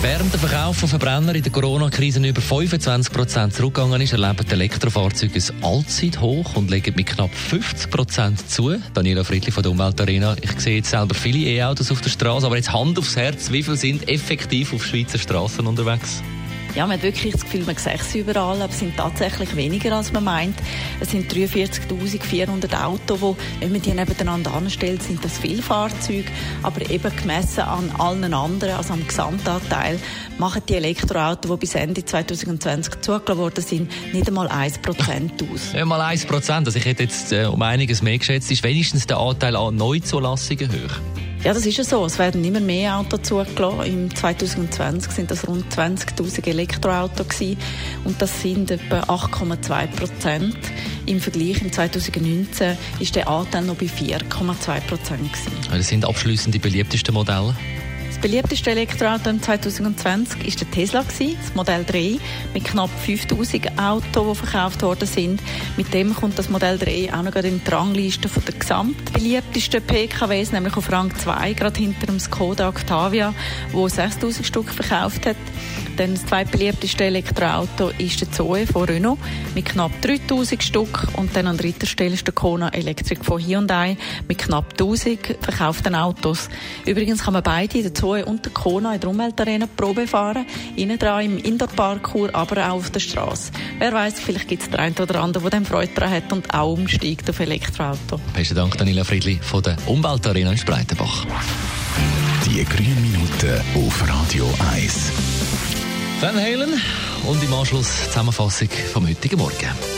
Während der Verkauf von Verbrennern in der Corona-Krise über 25% zurückgegangen ist, erleben die Elektrofahrzeuge ein Allzeithoch und legen mit knapp 50% zu. Daniela Friedli von der Umweltarena. Ich sehe jetzt selber viele E-Autos auf der Straße, aber jetzt Hand aufs Herz, wie viele sind effektiv auf Schweizer Straßen unterwegs? Ja, man hat wirklich das Gefühl, man sieht sie überall, aber es sind tatsächlich weniger, als man meint. Es sind 43.400 Autos, wo, wenn man die nebeneinander anstellt, sind das viele Fahrzeuge. Aber eben gemessen an allen anderen, also am Gesamtanteil, machen die Elektroautos, die bis Ende 2020 zugelassen worden sind, nicht einmal 1% aus. Ja, mal 1%. Also ich hätte jetzt äh, um einiges mehr geschätzt. Ist wenigstens der Anteil an Neuzulassungen hoch? Ja, das ist ja so. Es werden immer mehr Autos zugelassen. Im 2020 sind das rund 20.000 Elektroautos. Und das sind etwa 8,2 Prozent. Im Vergleich im 2019 ist der Anteil noch bei 4,2 Prozent. Das sind abschließend die beliebtesten Modelle? Das beliebteste Elektroauto im 2020 ist der Tesla das Modell 3 mit knapp 5000 Autos, die verkauft worden sind. Mit dem kommt das Modell 3 auch noch in die Rangliste der gesamtbeliebtesten PKWs, nämlich auf Rang 2, gerade hinter dem Skoda Octavia, wo 6000 Stück verkauft hat. Dann das zweitbeliebteste Elektroauto ist der Zoe von Renault mit knapp 3000 Stück und dann an dritter Stelle ist der Kona Electric von Hyundai mit knapp 1000 verkauften Autos. Übrigens kann man beide, Zoe und der Kona, in der Umweltarena Probe fahren, innen dran im Indoor-Parkour, aber auch auf der Straße. Wer weiß, vielleicht gibt es den einen oder anderen, der Freude daran hat und auch umsteigt auf Elektroauto. Besten Dank, Daniela Friedli von der Umweltarena in Spreitenbach. Die grünen Minuten auf Radio 1. Van Halen und im Anschluss Zusammenfassung vom heutigen Morgen.